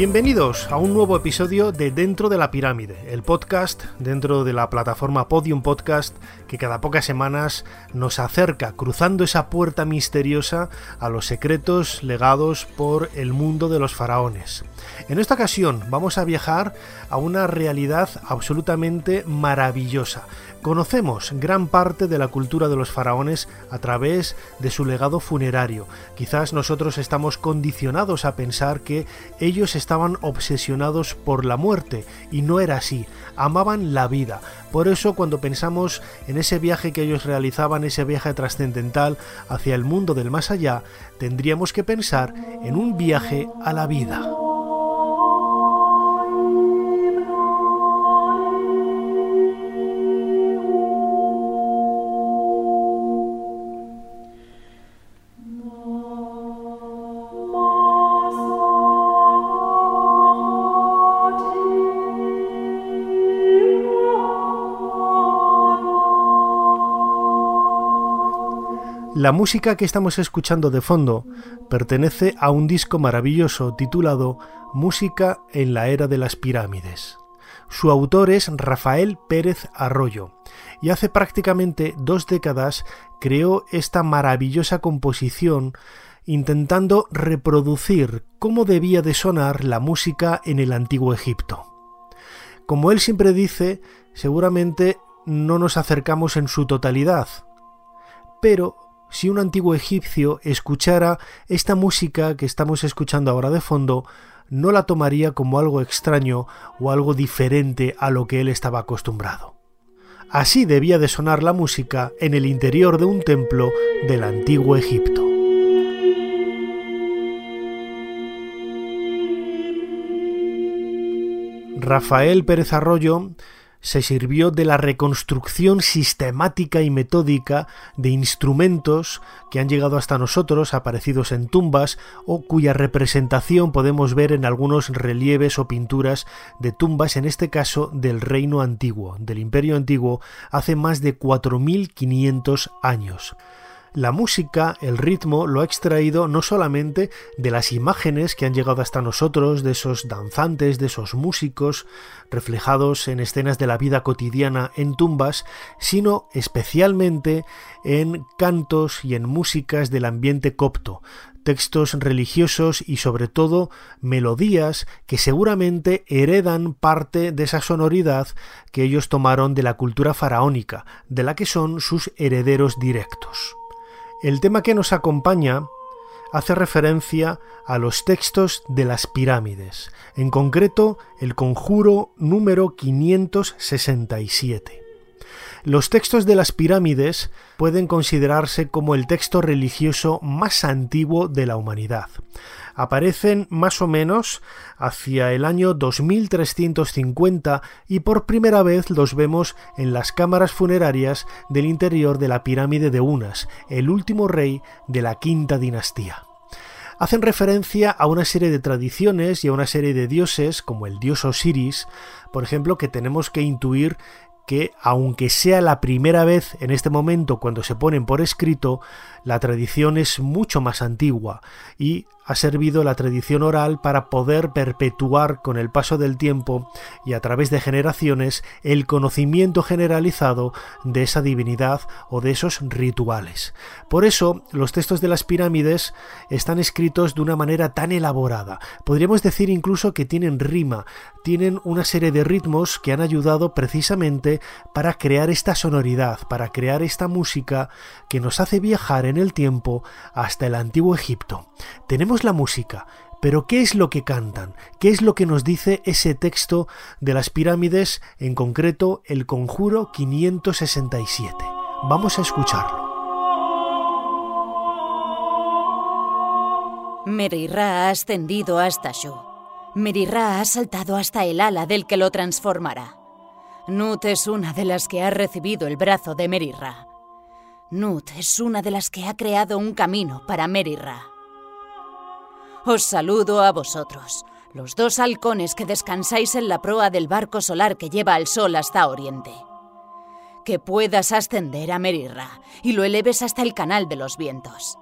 Bienvenidos a un nuevo episodio de Dentro de la Pirámide, el podcast dentro de la plataforma Podium Podcast que cada pocas semanas nos acerca cruzando esa puerta misteriosa a los secretos legados por el mundo de los faraones. En esta ocasión vamos a viajar a una realidad absolutamente maravillosa. Conocemos gran parte de la cultura de los faraones a través de su legado funerario. Quizás nosotros estamos condicionados a pensar que ellos estaban obsesionados por la muerte y no era así. Amaban la vida. Por eso cuando pensamos en ese viaje que ellos realizaban, ese viaje trascendental hacia el mundo del más allá, tendríamos que pensar en un viaje a la vida. La música que estamos escuchando de fondo pertenece a un disco maravilloso titulado Música en la Era de las Pirámides. Su autor es Rafael Pérez Arroyo y hace prácticamente dos décadas creó esta maravillosa composición intentando reproducir cómo debía de sonar la música en el antiguo Egipto. Como él siempre dice, seguramente no nos acercamos en su totalidad, pero si un antiguo egipcio escuchara esta música que estamos escuchando ahora de fondo, no la tomaría como algo extraño o algo diferente a lo que él estaba acostumbrado. Así debía de sonar la música en el interior de un templo del antiguo Egipto. Rafael Pérez Arroyo se sirvió de la reconstrucción sistemática y metódica de instrumentos que han llegado hasta nosotros, aparecidos en tumbas, o cuya representación podemos ver en algunos relieves o pinturas de tumbas, en este caso del Reino Antiguo, del Imperio Antiguo, hace más de 4.500 años. La música, el ritmo, lo ha extraído no solamente de las imágenes que han llegado hasta nosotros, de esos danzantes, de esos músicos, reflejados en escenas de la vida cotidiana en tumbas, sino especialmente en cantos y en músicas del ambiente copto, textos religiosos y sobre todo melodías que seguramente heredan parte de esa sonoridad que ellos tomaron de la cultura faraónica, de la que son sus herederos directos. El tema que nos acompaña hace referencia a los textos de las pirámides, en concreto el conjuro número 567. Los textos de las pirámides pueden considerarse como el texto religioso más antiguo de la humanidad. Aparecen más o menos hacia el año 2350 y por primera vez los vemos en las cámaras funerarias del interior de la pirámide de Unas, el último rey de la quinta dinastía. Hacen referencia a una serie de tradiciones y a una serie de dioses, como el dios Osiris, por ejemplo, que tenemos que intuir que, aunque sea la primera vez en este momento cuando se ponen por escrito, la tradición es mucho más antigua y ha servido la tradición oral para poder perpetuar con el paso del tiempo y a través de generaciones el conocimiento generalizado de esa divinidad o de esos rituales. Por eso los textos de las pirámides están escritos de una manera tan elaborada. Podríamos decir incluso que tienen rima, tienen una serie de ritmos que han ayudado precisamente para crear esta sonoridad, para crear esta música que nos hace viajar en el tiempo hasta el antiguo Egipto. Tenemos la música, pero ¿qué es lo que cantan? ¿Qué es lo que nos dice ese texto de las pirámides, en concreto el Conjuro 567? Vamos a escucharlo. Merirra ha ascendido hasta Shu. Merirra ha saltado hasta el ala del que lo transformará. Nut es una de las que ha recibido el brazo de Merirra. Nut es una de las que ha creado un camino para Merirra. Os saludo a vosotros, los dos halcones que descansáis en la proa del barco solar que lleva al sol hasta Oriente. Que puedas ascender a Merirra y lo eleves hasta el canal de los vientos.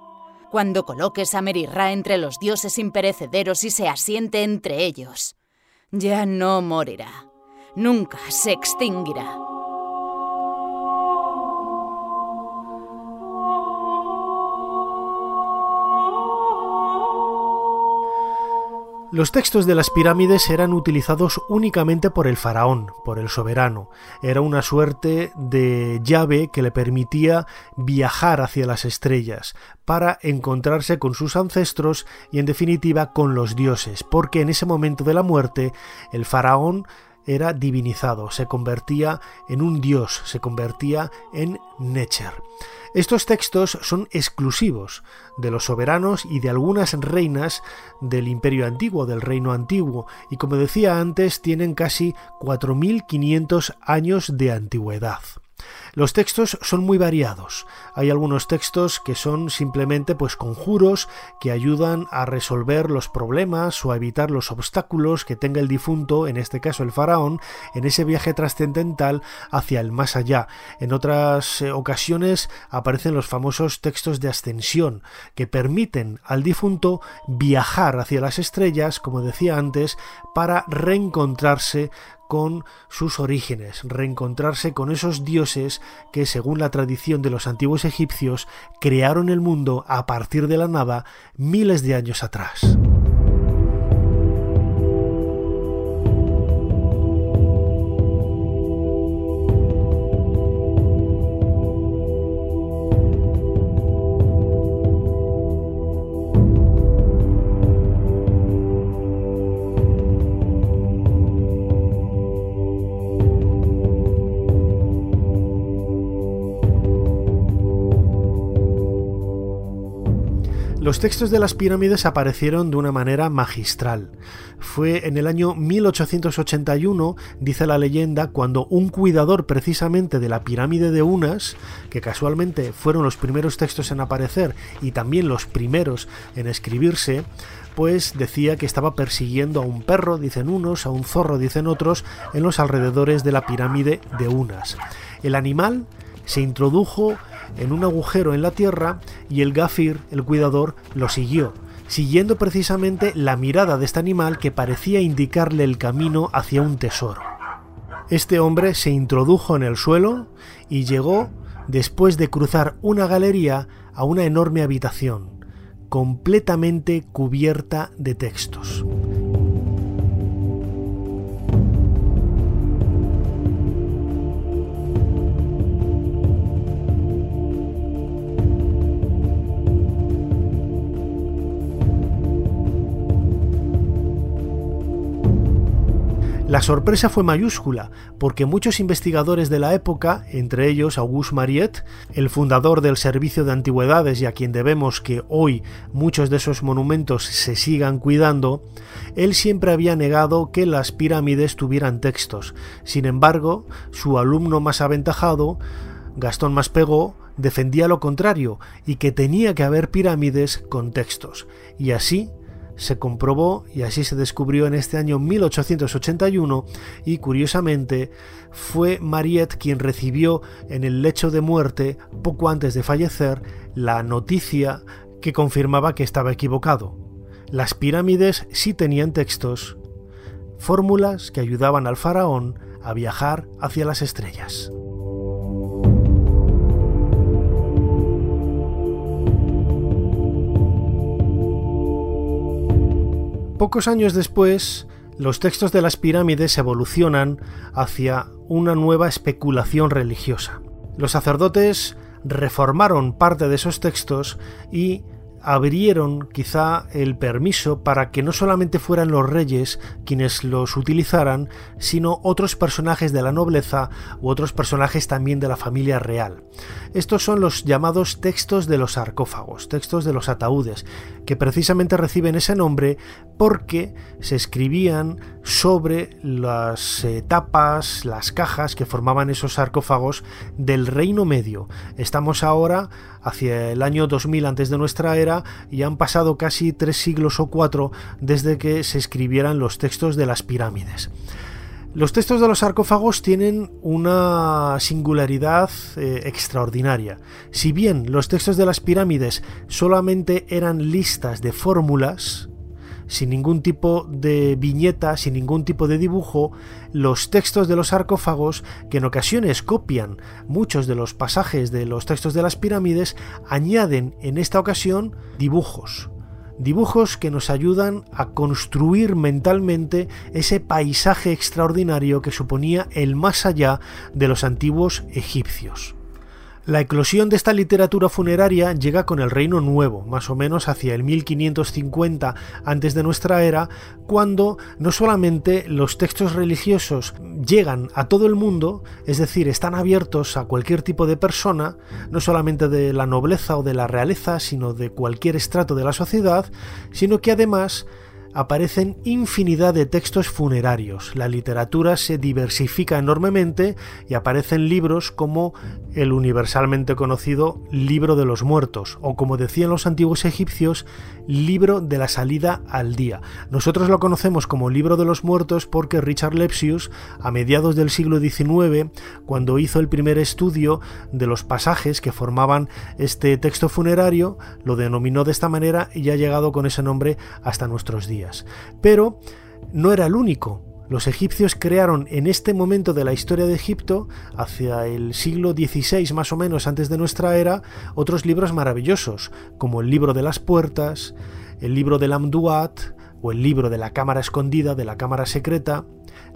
Cuando coloques a Merirra entre los dioses imperecederos y se asiente entre ellos, ya no morirá, nunca se extinguirá. Los textos de las pirámides eran utilizados únicamente por el faraón, por el soberano. Era una suerte de llave que le permitía viajar hacia las estrellas para encontrarse con sus ancestros y en definitiva con los dioses, porque en ese momento de la muerte el faraón era divinizado, se convertía en un dios, se convertía en Necher. Estos textos son exclusivos de los soberanos y de algunas reinas del Imperio Antiguo, del Reino Antiguo, y como decía antes, tienen casi 4.500 años de antigüedad. Los textos son muy variados. Hay algunos textos que son simplemente pues conjuros que ayudan a resolver los problemas o a evitar los obstáculos que tenga el difunto, en este caso el faraón, en ese viaje trascendental hacia el más allá. En otras eh, ocasiones aparecen los famosos textos de ascensión que permiten al difunto viajar hacia las estrellas, como decía antes, para reencontrarse con sus orígenes, reencontrarse con esos dioses que, según la tradición de los antiguos egipcios, crearon el mundo a partir de la nada miles de años atrás. Los textos de las pirámides aparecieron de una manera magistral. Fue en el año 1881, dice la leyenda, cuando un cuidador precisamente de la pirámide de Unas, que casualmente fueron los primeros textos en aparecer y también los primeros en escribirse, pues decía que estaba persiguiendo a un perro, dicen unos, a un zorro, dicen otros, en los alrededores de la pirámide de Unas. El animal se introdujo en un agujero en la tierra y el gafir, el cuidador, lo siguió, siguiendo precisamente la mirada de este animal que parecía indicarle el camino hacia un tesoro. Este hombre se introdujo en el suelo y llegó, después de cruzar una galería, a una enorme habitación, completamente cubierta de textos. La sorpresa fue mayúscula, porque muchos investigadores de la época, entre ellos Auguste Mariette, el fundador del Servicio de Antigüedades y a quien debemos que hoy muchos de esos monumentos se sigan cuidando, él siempre había negado que las pirámides tuvieran textos. Sin embargo, su alumno más aventajado, Gastón Maspego, defendía lo contrario y que tenía que haber pirámides con textos. Y así se comprobó y así se descubrió en este año 1881 y curiosamente fue Mariette quien recibió en el lecho de muerte poco antes de fallecer la noticia que confirmaba que estaba equivocado. Las pirámides sí tenían textos, fórmulas que ayudaban al faraón a viajar hacia las estrellas. Pocos años después, los textos de las pirámides evolucionan hacia una nueva especulación religiosa. Los sacerdotes reformaron parte de esos textos y abrieron quizá el permiso para que no solamente fueran los reyes quienes los utilizaran, sino otros personajes de la nobleza u otros personajes también de la familia real. Estos son los llamados textos de los sarcófagos, textos de los ataúdes, que precisamente reciben ese nombre porque se escribían sobre las tapas, las cajas que formaban esos sarcófagos del Reino Medio. Estamos ahora hacia el año 2000 antes de nuestra era y han pasado casi tres siglos o cuatro desde que se escribieran los textos de las pirámides. Los textos de los sarcófagos tienen una singularidad eh, extraordinaria. Si bien los textos de las pirámides solamente eran listas de fórmulas, sin ningún tipo de viñeta, sin ningún tipo de dibujo, los textos de los sarcófagos, que en ocasiones copian muchos de los pasajes de los textos de las pirámides, añaden en esta ocasión dibujos. Dibujos que nos ayudan a construir mentalmente ese paisaje extraordinario que suponía el más allá de los antiguos egipcios. La eclosión de esta literatura funeraria llega con el Reino Nuevo, más o menos hacia el 1550 antes de nuestra era, cuando no solamente los textos religiosos llegan a todo el mundo, es decir, están abiertos a cualquier tipo de persona, no solamente de la nobleza o de la realeza, sino de cualquier estrato de la sociedad, sino que además aparecen infinidad de textos funerarios. La literatura se diversifica enormemente y aparecen libros como el universalmente conocido Libro de los Muertos o como decían los antiguos egipcios, Libro de la Salida al Día. Nosotros lo conocemos como Libro de los Muertos porque Richard Lepsius, a mediados del siglo XIX, cuando hizo el primer estudio de los pasajes que formaban este texto funerario, lo denominó de esta manera y ha llegado con ese nombre hasta nuestros días. Pero no era el único. Los egipcios crearon en este momento de la historia de Egipto, hacia el siglo XVI más o menos antes de nuestra era, otros libros maravillosos, como el libro de las puertas, el libro del Amduat, o el libro de la cámara escondida, de la cámara secreta,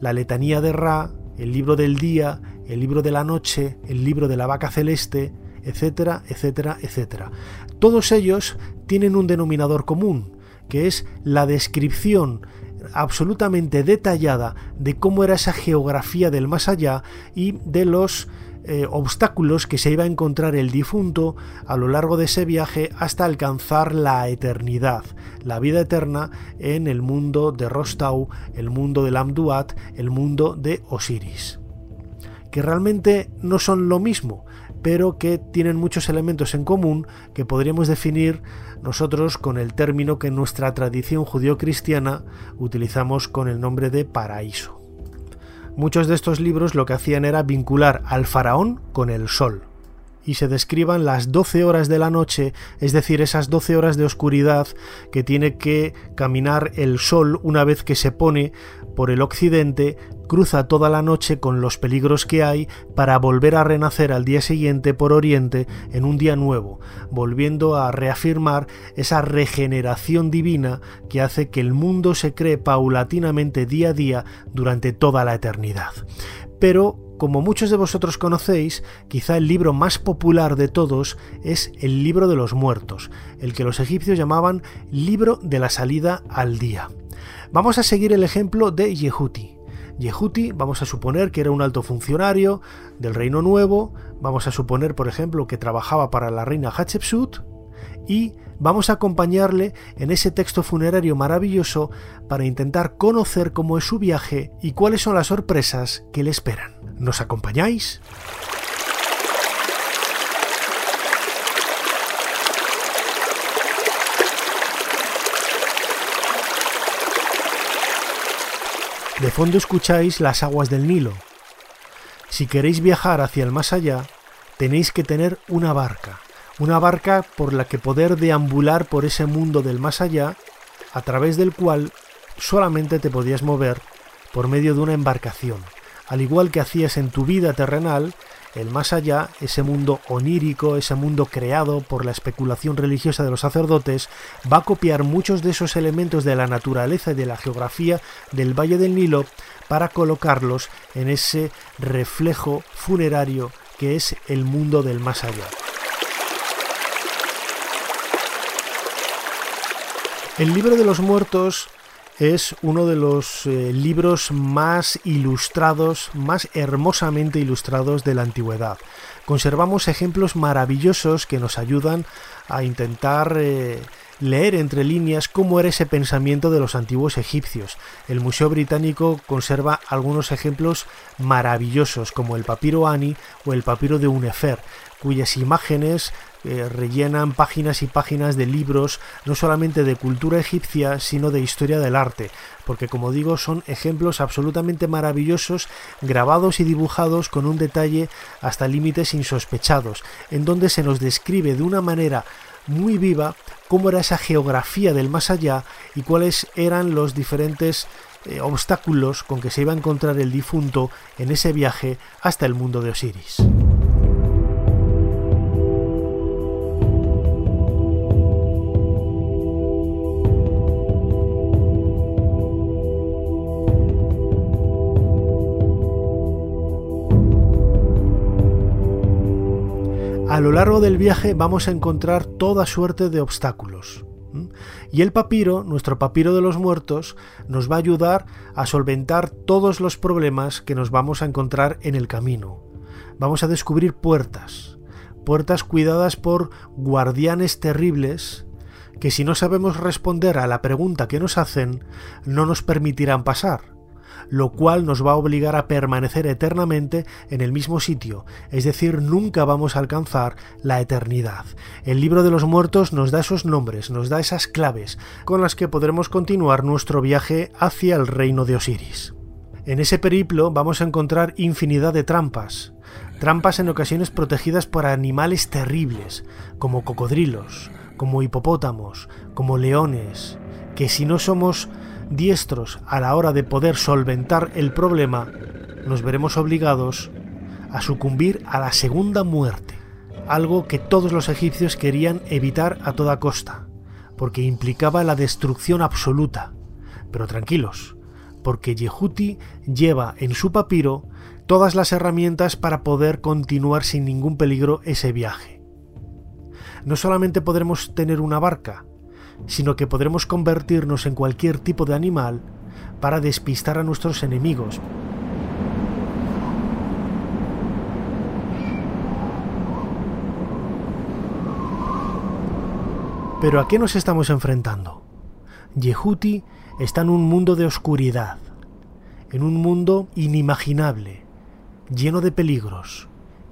la letanía de Ra, el libro del día, el libro de la noche, el libro de la vaca celeste, etcétera, etcétera, etcétera. Todos ellos tienen un denominador común, que es la descripción absolutamente detallada de cómo era esa geografía del más allá y de los eh, obstáculos que se iba a encontrar el difunto a lo largo de ese viaje hasta alcanzar la eternidad, la vida eterna en el mundo de Rostau, el mundo del Amduat, el mundo de Osiris. Que realmente no son lo mismo, pero que tienen muchos elementos en común que podríamos definir nosotros con el término que en nuestra tradición judío-cristiana utilizamos con el nombre de paraíso. Muchos de estos libros lo que hacían era vincular al faraón con el sol, y se describan las 12 horas de la noche, es decir, esas 12 horas de oscuridad que tiene que caminar el sol una vez que se pone por el occidente, cruza toda la noche con los peligros que hay para volver a renacer al día siguiente por oriente en un día nuevo, volviendo a reafirmar esa regeneración divina que hace que el mundo se cree paulatinamente día a día durante toda la eternidad. Pero como muchos de vosotros conocéis, quizá el libro más popular de todos es el libro de los muertos, el que los egipcios llamaban libro de la salida al día. Vamos a seguir el ejemplo de Yehuti. Yehuti, vamos a suponer que era un alto funcionario del Reino Nuevo, vamos a suponer, por ejemplo, que trabajaba para la reina Hatshepsut, y vamos a acompañarle en ese texto funerario maravilloso para intentar conocer cómo es su viaje y cuáles son las sorpresas que le esperan. ¿Nos acompañáis? De fondo escucháis las aguas del Nilo. Si queréis viajar hacia el más allá, tenéis que tener una barca una barca por la que poder deambular por ese mundo del más allá, a través del cual solamente te podías mover por medio de una embarcación, al igual que hacías en tu vida terrenal, el más allá, ese mundo onírico, ese mundo creado por la especulación religiosa de los sacerdotes, va a copiar muchos de esos elementos de la naturaleza y de la geografía del Valle del Nilo para colocarlos en ese reflejo funerario que es el mundo del más allá. El libro de los muertos es uno de los eh, libros más ilustrados, más hermosamente ilustrados de la antigüedad. Conservamos ejemplos maravillosos que nos ayudan a intentar eh, leer entre líneas cómo era ese pensamiento de los antiguos egipcios. El Museo Británico conserva algunos ejemplos maravillosos como el papiro Ani o el papiro de Unefer, cuyas imágenes eh, rellenan páginas y páginas de libros, no solamente de cultura egipcia, sino de historia del arte, porque como digo, son ejemplos absolutamente maravillosos, grabados y dibujados con un detalle hasta límites insospechados, en donde se nos describe de una manera muy viva cómo era esa geografía del más allá y cuáles eran los diferentes eh, obstáculos con que se iba a encontrar el difunto en ese viaje hasta el mundo de Osiris. A lo largo del viaje vamos a encontrar toda suerte de obstáculos. Y el papiro, nuestro papiro de los muertos, nos va a ayudar a solventar todos los problemas que nos vamos a encontrar en el camino. Vamos a descubrir puertas, puertas cuidadas por guardianes terribles que si no sabemos responder a la pregunta que nos hacen, no nos permitirán pasar lo cual nos va a obligar a permanecer eternamente en el mismo sitio, es decir, nunca vamos a alcanzar la eternidad. El libro de los muertos nos da esos nombres, nos da esas claves con las que podremos continuar nuestro viaje hacia el reino de Osiris. En ese periplo vamos a encontrar infinidad de trampas, trampas en ocasiones protegidas por animales terribles, como cocodrilos, como hipopótamos, como leones, que si no somos diestros a la hora de poder solventar el problema, nos veremos obligados a sucumbir a la segunda muerte, algo que todos los egipcios querían evitar a toda costa, porque implicaba la destrucción absoluta. Pero tranquilos, porque Yehuti lleva en su papiro todas las herramientas para poder continuar sin ningún peligro ese viaje. No solamente podremos tener una barca, sino que podremos convertirnos en cualquier tipo de animal para despistar a nuestros enemigos. Pero ¿a qué nos estamos enfrentando? Yehuti está en un mundo de oscuridad, en un mundo inimaginable, lleno de peligros,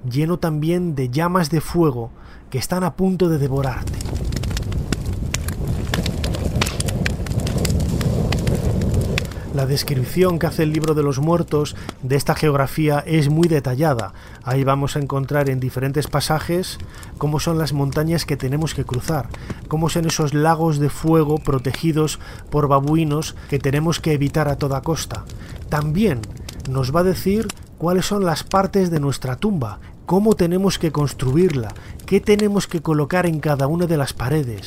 lleno también de llamas de fuego que están a punto de devorarte. La descripción que hace el libro de los muertos de esta geografía es muy detallada. Ahí vamos a encontrar en diferentes pasajes cómo son las montañas que tenemos que cruzar, cómo son esos lagos de fuego protegidos por babuinos que tenemos que evitar a toda costa. También nos va a decir cuáles son las partes de nuestra tumba, cómo tenemos que construirla, qué tenemos que colocar en cada una de las paredes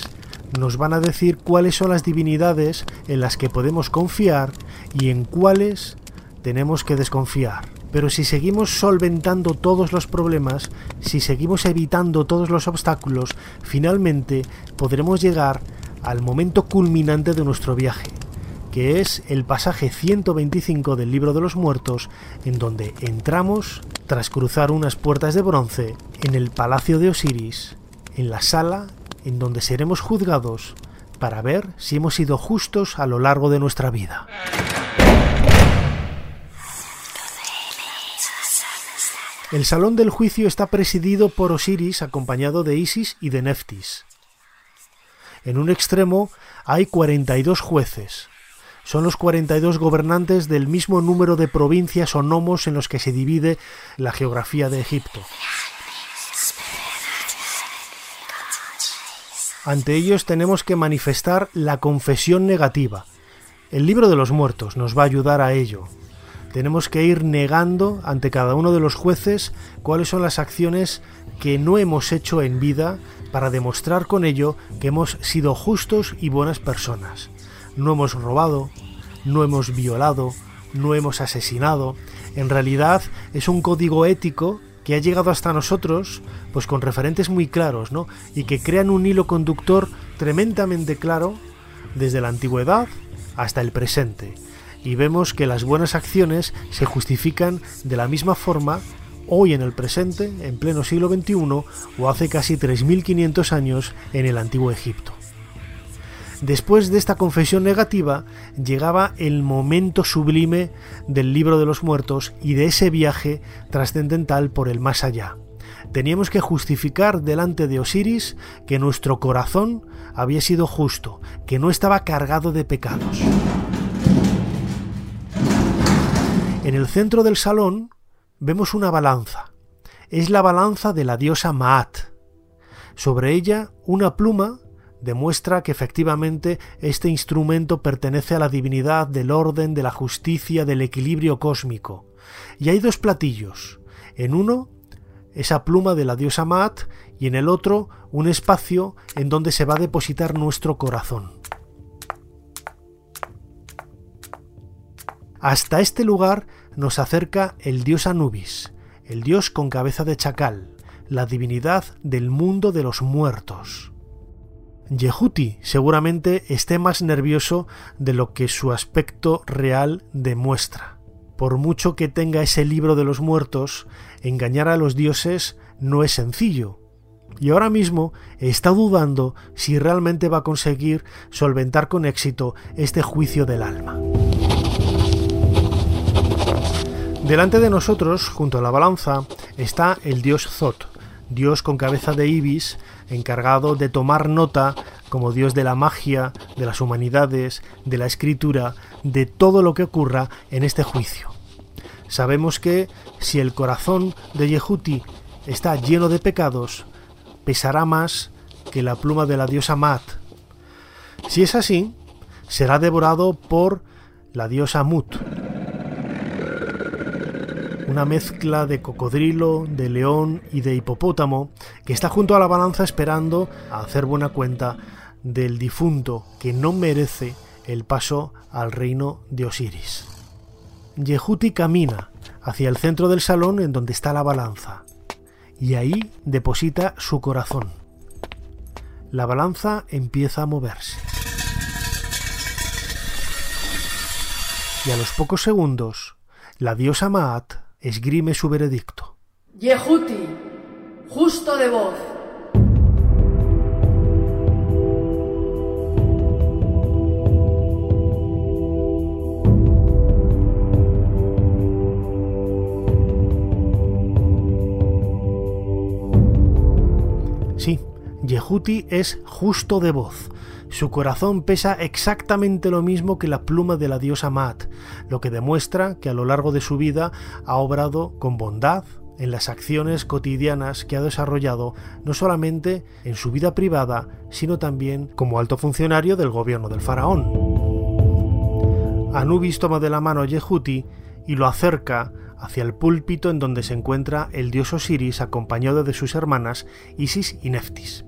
nos van a decir cuáles son las divinidades en las que podemos confiar y en cuáles tenemos que desconfiar. Pero si seguimos solventando todos los problemas, si seguimos evitando todos los obstáculos, finalmente podremos llegar al momento culminante de nuestro viaje, que es el pasaje 125 del libro de los muertos, en donde entramos, tras cruzar unas puertas de bronce, en el palacio de Osiris, en la sala en donde seremos juzgados para ver si hemos sido justos a lo largo de nuestra vida. El salón del juicio está presidido por Osiris acompañado de Isis y de Neftis. En un extremo hay 42 jueces. Son los 42 gobernantes del mismo número de provincias o nomos en los que se divide la geografía de Egipto. Ante ellos tenemos que manifestar la confesión negativa. El libro de los muertos nos va a ayudar a ello. Tenemos que ir negando ante cada uno de los jueces cuáles son las acciones que no hemos hecho en vida para demostrar con ello que hemos sido justos y buenas personas. No hemos robado, no hemos violado, no hemos asesinado. En realidad es un código ético que ha llegado hasta nosotros pues con referentes muy claros, ¿no? Y que crean un hilo conductor tremendamente claro desde la antigüedad hasta el presente, y vemos que las buenas acciones se justifican de la misma forma hoy en el presente, en pleno siglo XXI, o hace casi 3.500 años en el antiguo Egipto. Después de esta confesión negativa, llegaba el momento sublime del libro de los muertos y de ese viaje trascendental por el más allá. Teníamos que justificar delante de Osiris que nuestro corazón había sido justo, que no estaba cargado de pecados. En el centro del salón vemos una balanza. Es la balanza de la diosa Maat. Sobre ella una pluma demuestra que efectivamente este instrumento pertenece a la divinidad del orden, de la justicia, del equilibrio cósmico. Y hay dos platillos. En uno, esa pluma de la diosa Maat y en el otro, un espacio en donde se va a depositar nuestro corazón. Hasta este lugar nos acerca el dios Anubis, el dios con cabeza de chacal, la divinidad del mundo de los muertos. Yehuti seguramente esté más nervioso de lo que su aspecto real demuestra. Por mucho que tenga ese libro de los muertos, engañar a los dioses no es sencillo. Y ahora mismo está dudando si realmente va a conseguir solventar con éxito este juicio del alma. Delante de nosotros, junto a la balanza, está el dios Zot, dios con cabeza de ibis, encargado de tomar nota como dios de la magia, de las humanidades, de la escritura, de todo lo que ocurra en este juicio. Sabemos que si el corazón de Yehuti está lleno de pecados, pesará más que la pluma de la diosa Mat. Si es así, será devorado por la diosa Mut, una mezcla de cocodrilo, de león y de hipopótamo que está junto a la balanza esperando a hacer buena cuenta del difunto que no merece el paso al reino de Osiris. Yehuti camina hacia el centro del salón en donde está la balanza y ahí deposita su corazón. La balanza empieza a moverse. Y a los pocos segundos, la diosa Maat esgrime su veredicto. Yehuti, justo de voz. Sí, Yehuti es justo de voz, su corazón pesa exactamente lo mismo que la pluma de la diosa Mat, lo que demuestra que a lo largo de su vida ha obrado con bondad en las acciones cotidianas que ha desarrollado no solamente en su vida privada, sino también como alto funcionario del gobierno del faraón. Anubis toma de la mano a Yehuti y lo acerca hacia el púlpito en donde se encuentra el dios Osiris acompañado de sus hermanas Isis y Neftis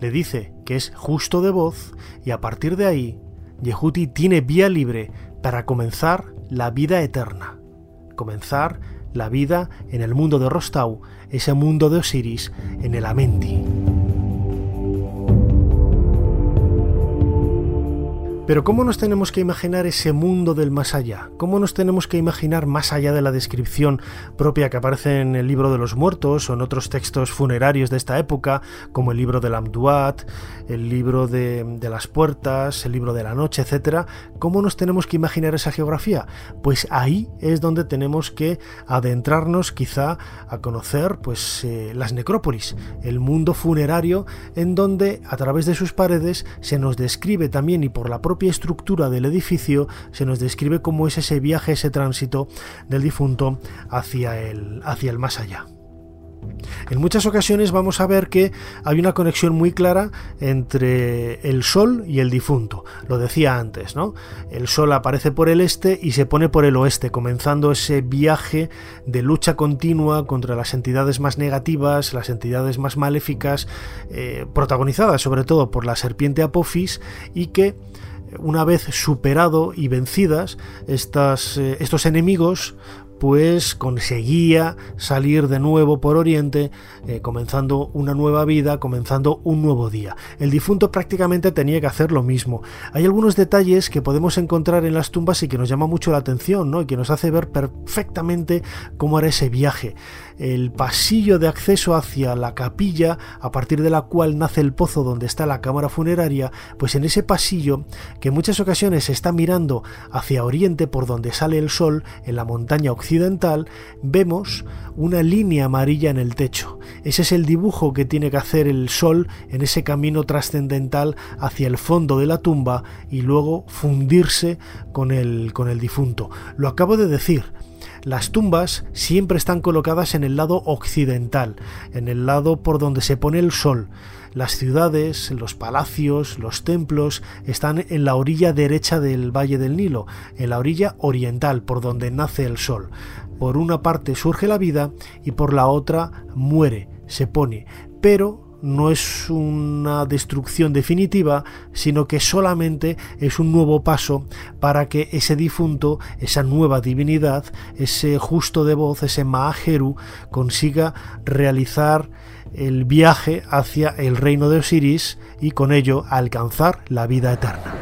le dice que es justo de voz y a partir de ahí Yehuti tiene vía libre para comenzar la vida eterna, comenzar la vida en el mundo de Rostau, ese mundo de Osiris en el Amenti. Pero ¿cómo nos tenemos que imaginar ese mundo del más allá? ¿Cómo nos tenemos que imaginar más allá de la descripción propia que aparece en el libro de los muertos o en otros textos funerarios de esta época, como el libro del Amduat, el libro de, las puertas, el libro de la noche, etcétera? ¿Cómo nos tenemos que imaginar esa geografía? Pues ahí es donde tenemos que adentrarnos quizá a conocer pues eh, las necrópolis, el mundo funerario en donde a través de sus paredes se nos describe también y por la propia estructura del edificio se nos describe cómo es ese viaje, ese tránsito del difunto hacia el, hacia el más allá. En muchas ocasiones vamos a ver que hay una conexión muy clara entre el Sol y el difunto. Lo decía antes, ¿no? El Sol aparece por el este y se pone por el oeste, comenzando ese viaje de lucha continua contra las entidades más negativas, las entidades más maléficas, eh, protagonizadas sobre todo por la serpiente Apophis y que una vez superado y vencidas estas, eh, estos enemigos, pues conseguía salir de nuevo por Oriente, eh, comenzando una nueva vida, comenzando un nuevo día. El difunto prácticamente tenía que hacer lo mismo. Hay algunos detalles que podemos encontrar en las tumbas y que nos llama mucho la atención, ¿no? Y que nos hace ver perfectamente cómo era ese viaje. El pasillo de acceso hacia la capilla, a partir de la cual nace el pozo donde está la cámara funeraria, pues en ese pasillo, que en muchas ocasiones está mirando hacia oriente por donde sale el sol, en la montaña occidental, vemos una línea amarilla en el techo. Ese es el dibujo que tiene que hacer el sol en ese camino trascendental hacia el fondo de la tumba y luego fundirse con el, con el difunto. Lo acabo de decir, las tumbas siempre están colocadas en el lado occidental, en el lado por donde se pone el sol. Las ciudades, los palacios, los templos están en la orilla derecha del Valle del Nilo, en la orilla oriental, por donde nace el sol. Por una parte surge la vida y por la otra muere, se pone, pero no es una destrucción definitiva, sino que solamente es un nuevo paso para que ese difunto, esa nueva divinidad, ese justo de voz, ese Maajeru, consiga realizar el viaje hacia el reino de Osiris y con ello alcanzar la vida eterna.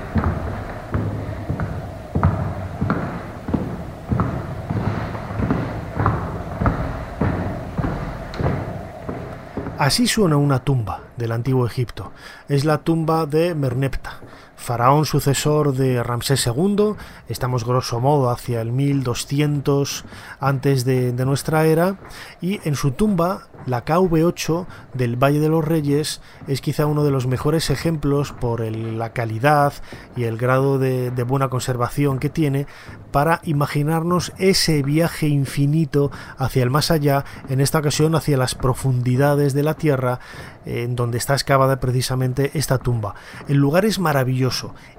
Así suena una tumba del antiguo Egipto. Es la tumba de Merneptah, faraón sucesor de Ramsés II. Estamos grosso modo hacia el 1200 antes de, nuestra era y en su tumba la KV8 del Valle de los Reyes es quizá uno de los mejores ejemplos por la calidad y el grado de buena conservación que tiene para imaginarnos ese viaje infinito hacia el más allá, en esta ocasión hacia las profundidades de la Tierra, en donde está excavada precisamente esta tumba. El lugar es maravilloso,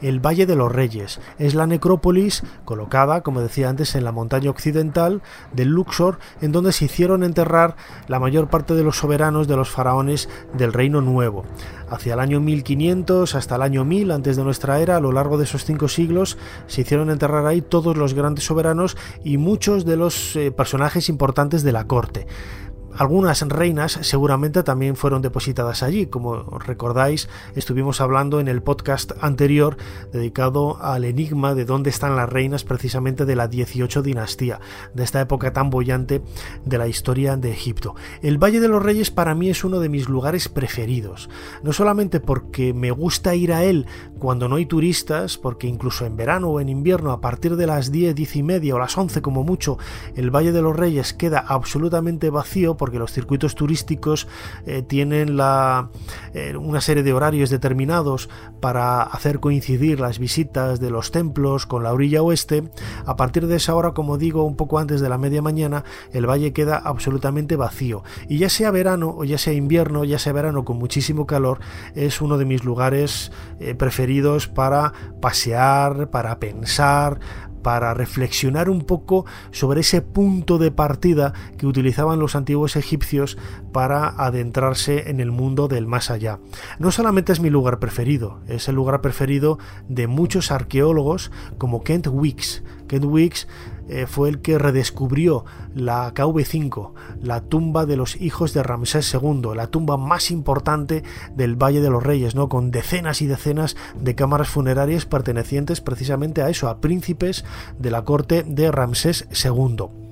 el Valle de los Reyes, es la necrópolis colocada, como decía antes, en la montaña occidental del Luxor, en donde se hicieron enterrar la mayor parte de los soberanos de los faraones del Reino Nuevo. Hacia el año 1500 hasta el año 1000 antes de nuestra era, a lo largo de esos cinco siglos, se hicieron enterrar ahí todos los grandes soberanos y muchos de los eh, personajes importantes de la corte. Algunas reinas seguramente también fueron depositadas allí. Como recordáis, estuvimos hablando en el podcast anterior dedicado al enigma de dónde están las reinas precisamente de la 18 dinastía, de esta época tan bollante de la historia de Egipto. El Valle de los Reyes para mí es uno de mis lugares preferidos, no solamente porque me gusta ir a él cuando no hay turistas, porque incluso en verano o en invierno a partir de las 10, 10 y media o las 11 como mucho, el Valle de los Reyes queda absolutamente vacío porque los circuitos turísticos eh, tienen la, eh, una serie de horarios determinados para hacer coincidir las visitas de los templos con la orilla oeste. A partir de esa hora, como digo, un poco antes de la media mañana, el valle queda absolutamente vacío. Y ya sea verano o ya sea invierno, ya sea verano con muchísimo calor, es uno de mis lugares eh, preferidos para pasear, para pensar, para reflexionar un poco sobre ese punto de partida que utilizaban los antiguos egipcios para adentrarse en el mundo del más allá. No solamente es mi lugar preferido, es el lugar preferido de muchos arqueólogos como Kent Weeks. Kent Weeks eh, fue el que redescubrió la KV5, la tumba de los hijos de Ramsés II, la tumba más importante del Valle de los Reyes, ¿no? con decenas y decenas de cámaras funerarias pertenecientes precisamente a eso, a príncipes de la corte de Ramsés II.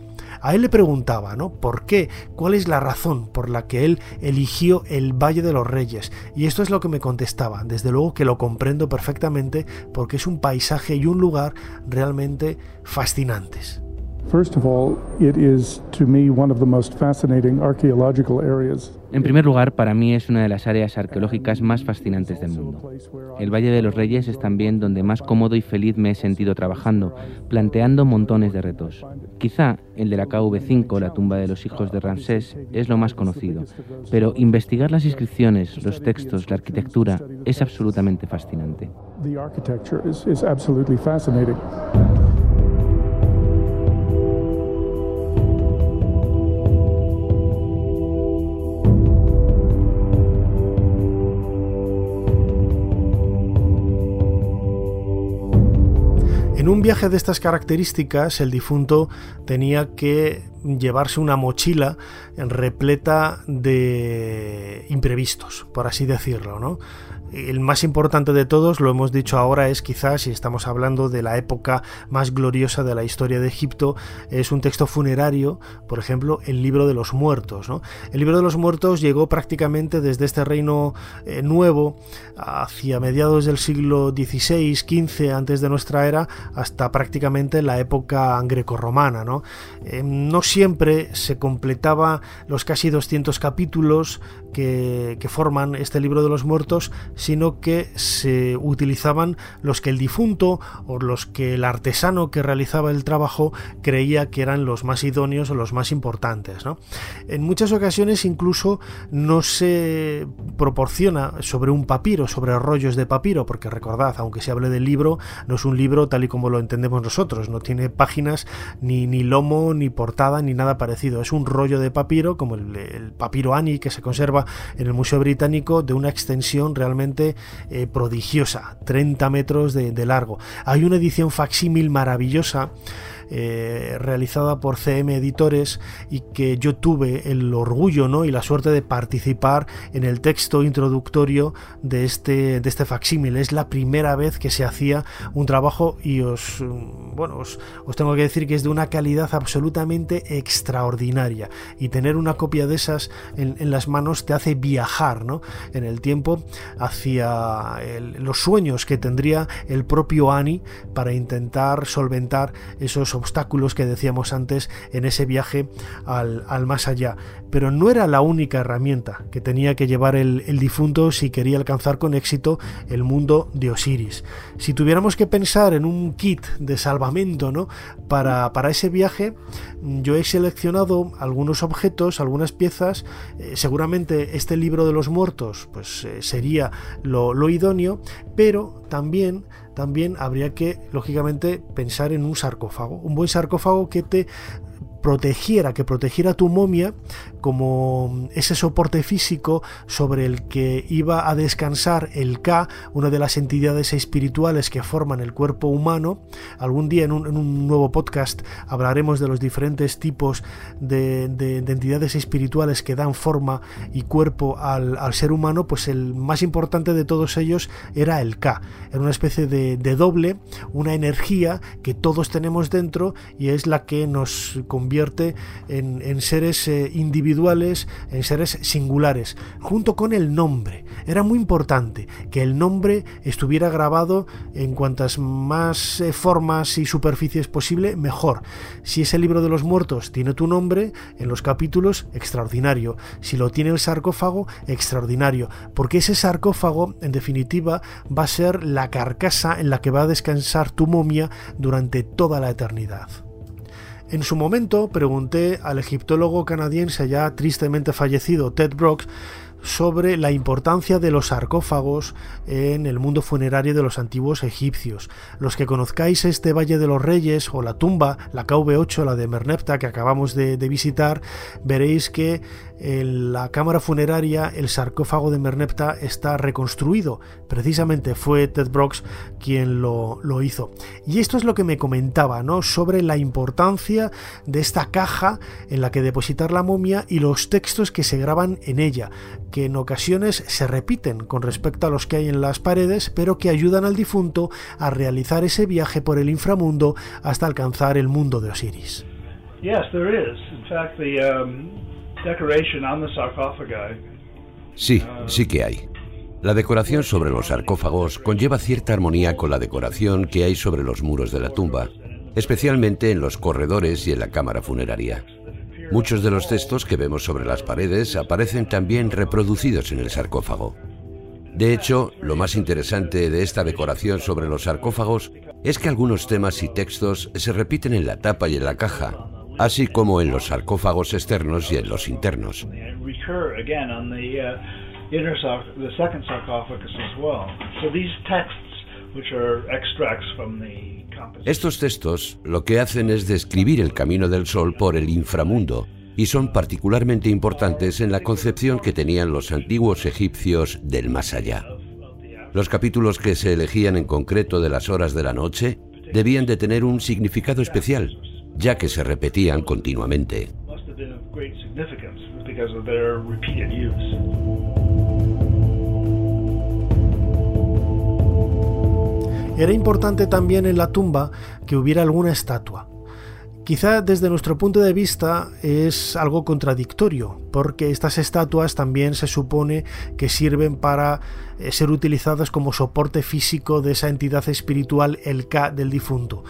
A él le preguntaba, ¿no? ¿Por qué? ¿Cuál es la razón por la que él eligió el Valle de los Reyes? Y esto es lo que me contestaba. Desde luego que lo comprendo perfectamente porque es un paisaje y un lugar realmente fascinantes. En primer lugar, para mí es una de las áreas arqueológicas más fascinantes del mundo. El Valle de los Reyes es también donde más cómodo y feliz me he sentido trabajando, planteando montones de retos. Quizá el de la KV5, la tumba de los hijos de Ramsés, es lo más conocido, pero investigar las inscripciones, los textos, la arquitectura es absolutamente fascinante. En un viaje de estas características, el difunto tenía que llevarse una mochila repleta de imprevistos, por así decirlo, ¿no? El más importante de todos, lo hemos dicho ahora, es quizás, si estamos hablando de la época más gloriosa de la historia de Egipto, es un texto funerario, por ejemplo, el libro de los muertos. El libro de los muertos llegó prácticamente desde este reino eh, nuevo hacia mediados del siglo XVI, XV antes de nuestra era, hasta prácticamente la época grecorromana. ¿no? Eh, no siempre se completaba los casi 200 capítulos que, forman este libro de los muertos, sino que se utilizaban los que el difunto o los que el artesano que realizaba el trabajo creía que eran los más idóneos o los más importantes. En muchas ocasiones incluso no se proporciona sobre un papiro, sobre rollos de papiro, porque recordad, aunque se hable del libro, no es un libro tal y como lo entendemos nosotros, no tiene páginas ni, ni lomo, ni portada, ni nada parecido. Es un rollo de papiro, como el, papiro Ani que se conserva en el Museo Británico, de una extensión realmente eh, prodigiosa, 30 metros de, de largo. Hay una edición facsímil maravillosa eh, realizada por CM Editores y que yo tuve el orgullo ¿no? y la suerte de participar en el texto introductorio de este, de este facsímil. Es la primera vez que se hacía un trabajo y os, bueno, os, tengo que decir que es de una calidad absolutamente extraordinaria y tener una copia de esas en, las manos te hace viajar ¿no? en el tiempo hacia los sueños que tendría el propio Ani para intentar solventar esos obstáculos que decíamos antes en ese viaje al, más allá. Pero no era la única herramienta que tenía que llevar el, difunto si quería alcanzar con éxito el mundo de Osiris. Si tuviéramos que pensar en un kit de salvamento ¿no? para, para ese viaje, yo he seleccionado algunos objetos, algunas piezas. Eh, seguramente este libro de los muertos pues, eh, sería lo idóneo, pero también también habría que, lógicamente, pensar en un sarcófago. Un buen sarcófago que te protegiera, que protegiera tu momia como ese soporte físico sobre el que iba a descansar el K, una de las entidades espirituales que forman el cuerpo humano. Algún día en un, nuevo podcast hablaremos de los diferentes tipos de, entidades espirituales que dan forma y cuerpo al, ser humano, pues el más importante de todos ellos era el K. Era una especie de, doble, una energía que todos tenemos dentro y es la que nos convierte en, seres eh, individuales en seres singulares, junto con el nombre. Era muy importante que el nombre estuviera grabado en cuantas más eh, formas y superficies posible, mejor. Si ese libro de los muertos tiene tu nombre, en los capítulos, extraordinario. Si lo tiene el sarcófago, extraordinario. Porque ese sarcófago, en definitiva, va a ser la carcasa en la que va a descansar tu momia durante toda la eternidad. En su momento pregunté al egiptólogo canadiense ya tristemente fallecido Ted Brooks sobre la importancia de los sarcófagos en el mundo funerario de los antiguos egipcios. Los que conozcáis este Valle de los Reyes o la tumba, la KV8, la de Merneptah que acabamos de, visitar, veréis que en la cámara funeraria el sarcófago de Merneptah está reconstruido. Precisamente fue Ted Brooks quien lo, lo, hizo. Y esto es lo que me comentaba, ¿no? Sobre la importancia de esta caja en la que depositar la momia y los textos que se graban en ella, que en ocasiones se repiten con respecto a los que hay en las paredes, pero que ayudan al difunto a realizar ese viaje por el inframundo hasta alcanzar el mundo de Osiris. Sí, sí que hay. La decoración sobre los sarcófagos conlleva cierta armonía con la decoración que hay sobre los muros de la tumba, especialmente en los corredores y en la cámara funeraria. Muchos de los textos que vemos sobre las paredes aparecen también reproducidos en el sarcófago. De hecho, lo más interesante de esta decoración sobre los sarcófagos es que algunos temas y textos se repiten en la tapa y en la caja, así como en los sarcófagos externos y en los internos. Estos textos lo que hacen es describir el camino del Sol por el inframundo y son particularmente importantes en la concepción que tenían los antiguos egipcios del más allá. Los capítulos que se elegían en concreto de las horas de la noche debían de tener un significado especial, ya que se repetían continuamente. Era importante también en la tumba que hubiera alguna estatua. Quizá desde nuestro punto de vista es algo contradictorio, porque estas estatuas también se supone que sirven para eh, ser utilizadas como soporte físico de esa entidad espiritual, el K del difunto.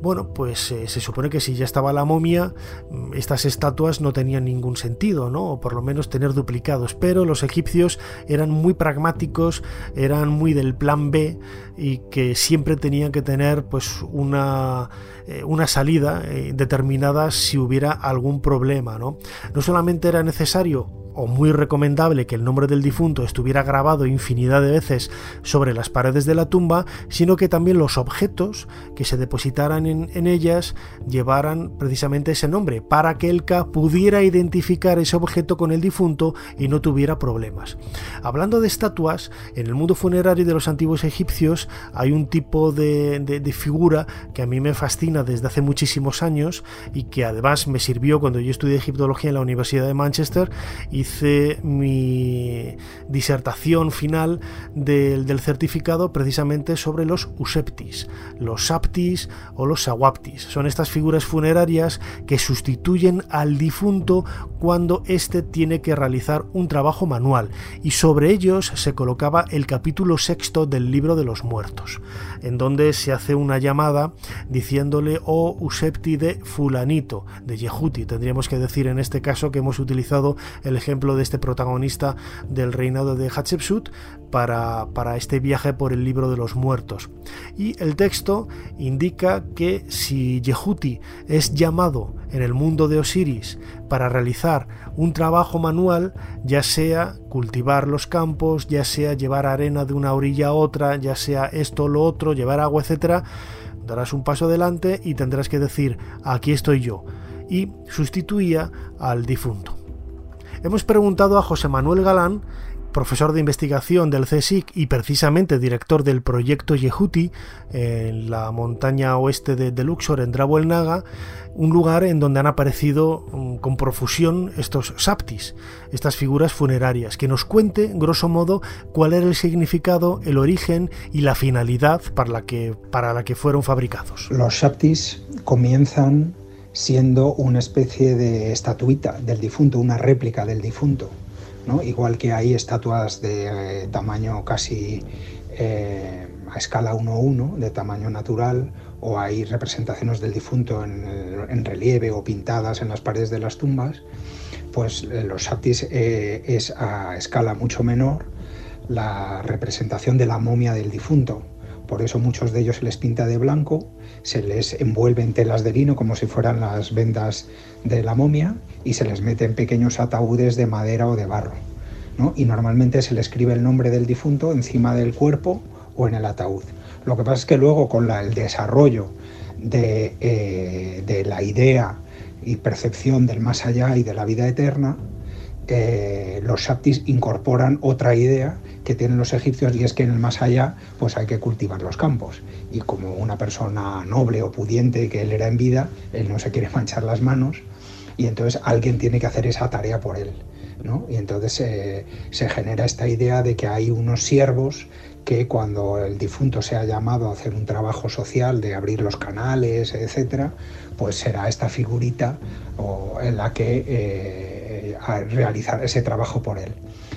Bueno, pues eh, se supone que si ya estaba la momia, mm, estas estatuas no tenían ningún sentido, ¿no? O por lo menos tener duplicados. Pero los egipcios eran muy pragmáticos, eran muy del plan B y que siempre tenían que tener pues una, eh, una salida eh, determinada si hubiera algún problema, ¿no? No solamente era necesario o muy recomendable que el nombre del difunto estuviera grabado infinidad de veces sobre las paredes de la tumba, sino que también los objetos que se depositaran en, ellas llevaran precisamente ese nombre, para que el K pudiera identificar ese objeto con el difunto y no tuviera problemas. Hablando de estatuas, en el mundo funerario de los antiguos egipcios hay un tipo de, de figura que a mí me fascina desde hace muchísimos años y que además me sirvió cuando yo estudié egiptología en la Universidad de Manchester y hice mi disertación final del, certificado precisamente sobre los useptis, los saptis o los sawaptis. Son estas figuras funerarias que sustituyen al difunto cuando éste tiene que realizar un trabajo manual y sobre ellos se colocaba el capítulo sexto del libro de los muertos, en donde se hace una llamada diciéndole o oh, usepti de fulanito, de Yehuti, tendríamos que decir en este caso que hemos utilizado el ejemplo de este protagonista del reinado de Hatshepsut para, este viaje por el libro de los muertos. Y el texto indica que si Yehuti es llamado en el mundo de Osiris para realizar un trabajo manual, ya sea cultivar los campos, ya sea llevar arena de una orilla a otra, ya sea esto o lo otro, llevar agua, etcétera, darás un paso adelante y tendrás que decir aquí estoy yo y sustituía al difunto. Hemos preguntado a José Manuel Galán, profesor de investigación del CSIC y precisamente director del proyecto Yehuti en la montaña oeste de, Luxor, en Drabo Naga, un lugar en donde han aparecido mm, con profusión estos saptis, estas figuras funerarias, que nos cuente, grosso modo, cuál era el significado, el origen y la finalidad para la que, para la que fueron fabricados. Los saptis comienzan siendo una especie de estatuita del difunto, una réplica del difunto. ¿No? Igual que hay estatuas de eh, tamaño casi eh, a escala 1-1, de tamaño natural, o hay representaciones del difunto en, relieve o pintadas en las paredes de las tumbas, pues eh, los saptis es a escala mucho menor la representación de la momia del difunto. Por eso muchos de ellos se les pinta de blanco se les envuelve en telas de lino como si fueran las vendas de la momia y se les mete en pequeños ataúdes de madera o de barro. Y normalmente se le escribe el nombre del difunto encima del cuerpo o en el ataúd. Lo que pasa es que luego con el desarrollo de, eh, de, la idea y percepción del más allá y de la vida eterna, eh, los Shaptis incorporan otra idea que tienen los egipcios y es que en el más allá pues hay que cultivar los campos y como una persona noble o pudiente que él era en vida, él no se quiere manchar las manos y entonces alguien tiene que hacer esa tarea por él. ¿no? Y entonces eh, se genera esta idea de que hay unos siervos que cuando el difunto sea llamado a hacer un trabajo social de abrir los canales, etcétera, pues será esta figurita o en la que eh, realizar ese trabajo por él.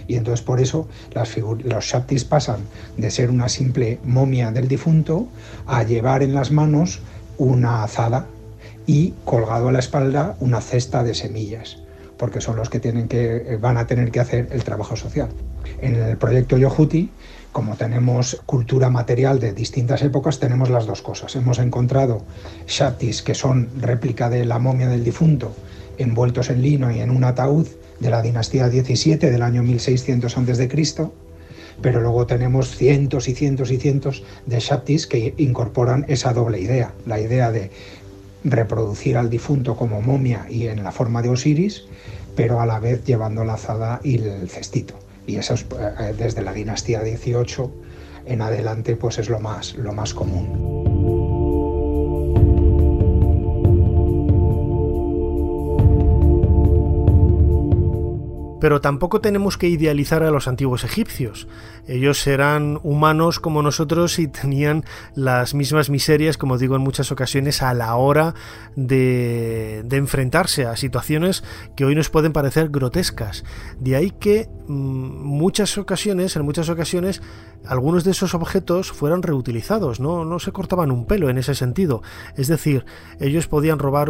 Y entonces por eso los shaptis pasan de ser una simple momia del difunto a llevar en las manos una azada y colgado a la espalda una cesta de semillas, porque son los que, tienen que van a tener que hacer el trabajo social. En el proyecto Yohuti, como tenemos cultura material de distintas épocas, tenemos las dos cosas. Hemos encontrado shaptis que son réplica de la momia del difunto, envueltos en lino y en un ataúd, de la dinastía 17 del año 1600 a.C., pero luego tenemos cientos y cientos y cientos de Shaptis que incorporan esa doble idea, la idea de reproducir al difunto como momia y en la forma de Osiris, pero a la vez llevando la azada y el cestito. Y eso es, eh, desde la dinastía 18 en adelante pues es lo más, lo más común. Pero tampoco tenemos que idealizar a los antiguos egipcios. Ellos eran humanos como nosotros y tenían las mismas miserias, como digo en muchas ocasiones, a la hora de, enfrentarse a situaciones que hoy nos pueden parecer grotescas. De ahí que mm, muchas ocasiones, en muchas ocasiones, algunos de esos objetos fueran reutilizados, ¿no? no se cortaban un pelo en ese sentido. Es decir, ellos podían robar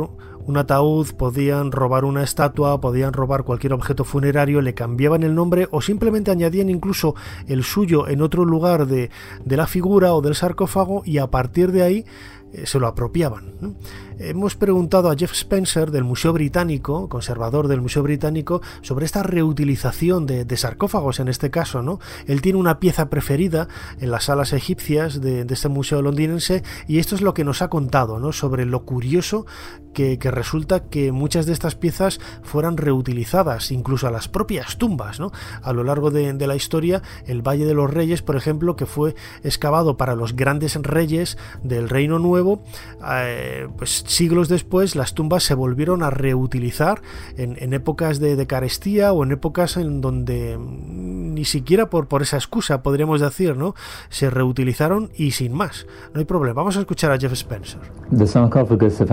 un ataúd, podían robar una estatua, podían robar cualquier objeto funerario, le cambiaban el nombre o simplemente añadían incluso el suyo en otro lugar de, de la figura o del sarcófago y a partir de ahí eh, se lo apropiaban. Hemos preguntado a Jeff Spencer del Museo Británico, conservador del Museo Británico, sobre esta reutilización de, sarcófagos en este caso. ¿no? Él tiene una pieza preferida en las salas egipcias de, este museo londinense y esto es lo que nos ha contado ¿no? sobre lo curioso que, resulta que muchas de estas piezas fueran reutilizadas, incluso a las propias tumbas. ¿no? A lo largo de, la historia, el Valle de los Reyes, por ejemplo, que fue excavado para los grandes reyes del Reino Nuevo, eh, pues siglos después las tumbas se volvieron a reutilizar en, épocas de, carestía o en épocas en donde mm, ni siquiera por, esa excusa podríamos decir, ¿no? Se reutilizaron y sin más. No hay problema. Vamos a escuchar a Jeff Spencer. The sarcophagus of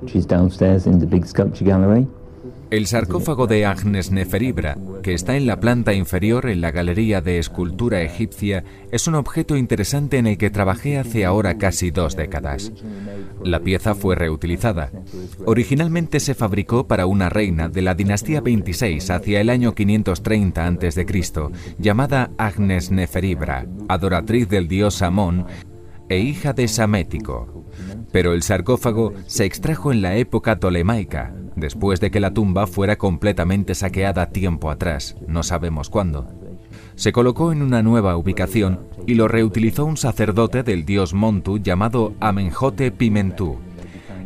which is downstairs in the big sculpture gallery. El sarcófago de Agnes Neferibra, que está en la planta inferior en la Galería de Escultura Egipcia, es un objeto interesante en el que trabajé hace ahora casi dos décadas. La pieza fue reutilizada. Originalmente se fabricó para una reina de la dinastía 26 hacia el año 530 a.C., llamada Agnes Neferibra, adoratriz del dios Amón e hija de Samético. Pero el sarcófago se extrajo en la época tolemaica, después de que la tumba fuera completamente saqueada tiempo atrás, no sabemos cuándo. Se colocó en una nueva ubicación y lo reutilizó un sacerdote del dios Montu llamado Amenjote Pimentú.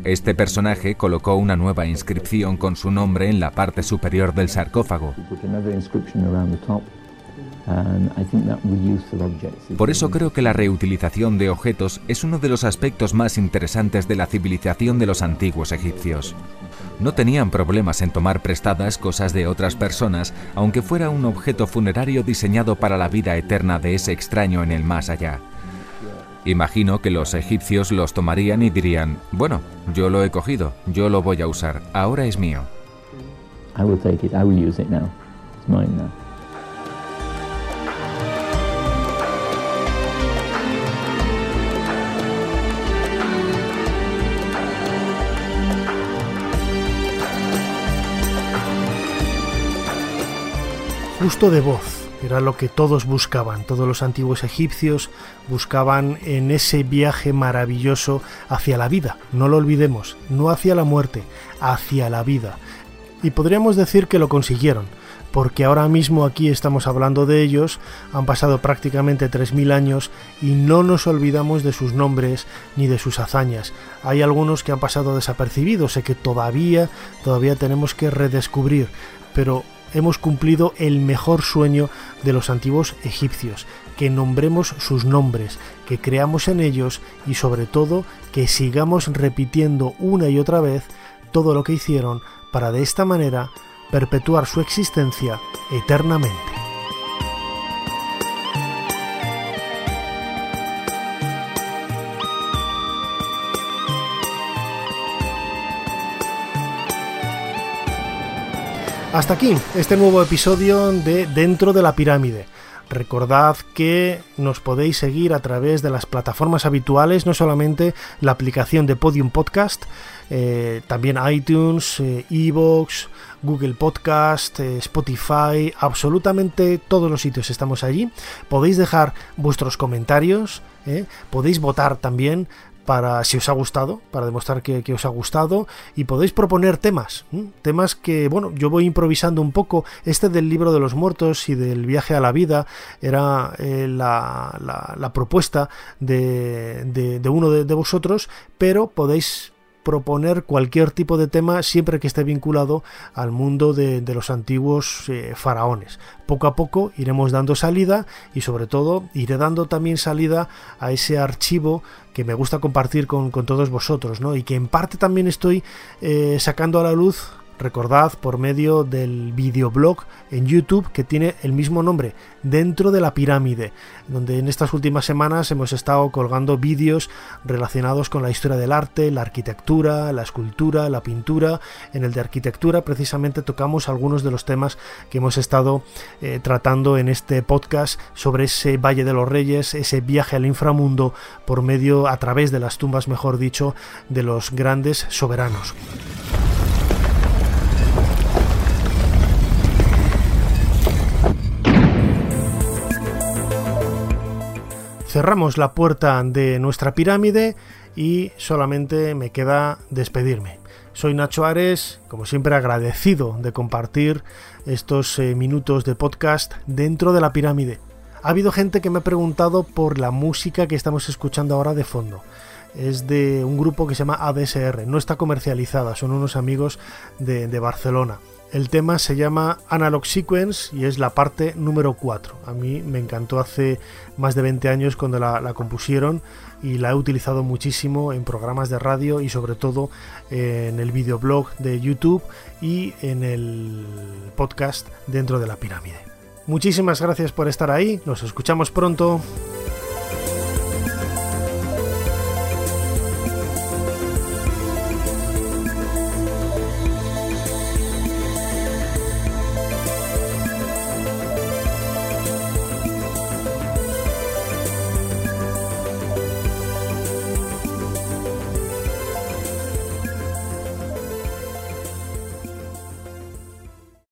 Este personaje colocó una nueva inscripción con su nombre en la parte superior del sarcófago. Por eso creo que la reutilización de objetos es uno de los aspectos más interesantes de la civilización de los antiguos egipcios. No tenían problemas en tomar prestadas cosas de otras personas, aunque fuera un objeto funerario diseñado para la vida eterna de ese extraño en el más allá. Imagino que los egipcios los tomarían y dirían, bueno, yo lo he cogido, yo lo voy a usar, ahora es mío. Justo de voz. Era lo que todos buscaban, todos los antiguos egipcios buscaban en ese viaje maravilloso hacia la vida. No lo olvidemos, no hacia la muerte, hacia la vida. Y podríamos decir que lo consiguieron, porque ahora mismo aquí estamos hablando de ellos, han pasado prácticamente 3.000 años y no nos olvidamos de sus nombres ni de sus hazañas. Hay algunos que han pasado desapercibidos, sé que todavía, todavía tenemos que redescubrir, pero hemos cumplido el mejor sueño de los antiguos egipcios, que nombremos sus nombres, que creamos en ellos y sobre todo que sigamos repitiendo una y otra vez todo lo que hicieron para de esta manera perpetuar su existencia eternamente. Hasta aquí este nuevo episodio de Dentro de la Pirámide. Recordad que nos podéis seguir a través de las plataformas habituales, no solamente la aplicación de Podium Podcast, eh, también iTunes, eh, Evox, Google Podcast, eh, Spotify, absolutamente todos los sitios estamos allí. Podéis dejar vuestros comentarios, podéis votar también para si os ha gustado, para demostrar que, os ha gustado y podéis proponer temas, temas que, bueno, yo voy improvisando un poco. Este del libro de los muertos y del viaje a la vida era eh, la, la, propuesta de, de, uno de, vosotros, pero podéis proponer cualquier tipo de tema siempre que esté vinculado al mundo de, los antiguos eh, faraones. Poco a poco iremos dando salida y sobre todo iré dando también salida a ese archivo que me gusta compartir con, todos vosotros, ¿no? Y que en parte también estoy eh, sacando a la luz recordad por medio del videoblog en YouTube que tiene el mismo nombre, Dentro de la Pirámide, donde en estas últimas semanas hemos estado colgando vídeos relacionados con la historia del arte, la arquitectura, la escultura, la pintura. En el de arquitectura precisamente tocamos algunos de los temas que hemos estado eh, tratando en este podcast sobre ese Valle de los Reyes, ese viaje al inframundo por medio, a través de las tumbas, mejor dicho, de los grandes soberanos. Cerramos la puerta de nuestra pirámide y solamente me queda despedirme. Soy Nacho Ares, como siempre agradecido de compartir estos eh, minutos de podcast dentro de la pirámide. Ha habido gente que me ha preguntado por la música que estamos escuchando ahora de fondo. Es de un grupo que se llama ADSR, no está comercializada, son unos amigos de, de Barcelona. El tema se llama Analog Sequence y es la parte número 4. A mí me encantó hace más de 20 años cuando la, compusieron y la he utilizado muchísimo en programas de radio y sobre todo en el videoblog de YouTube y en el podcast dentro de la pirámide. Muchísimas gracias por estar ahí, nos escuchamos pronto.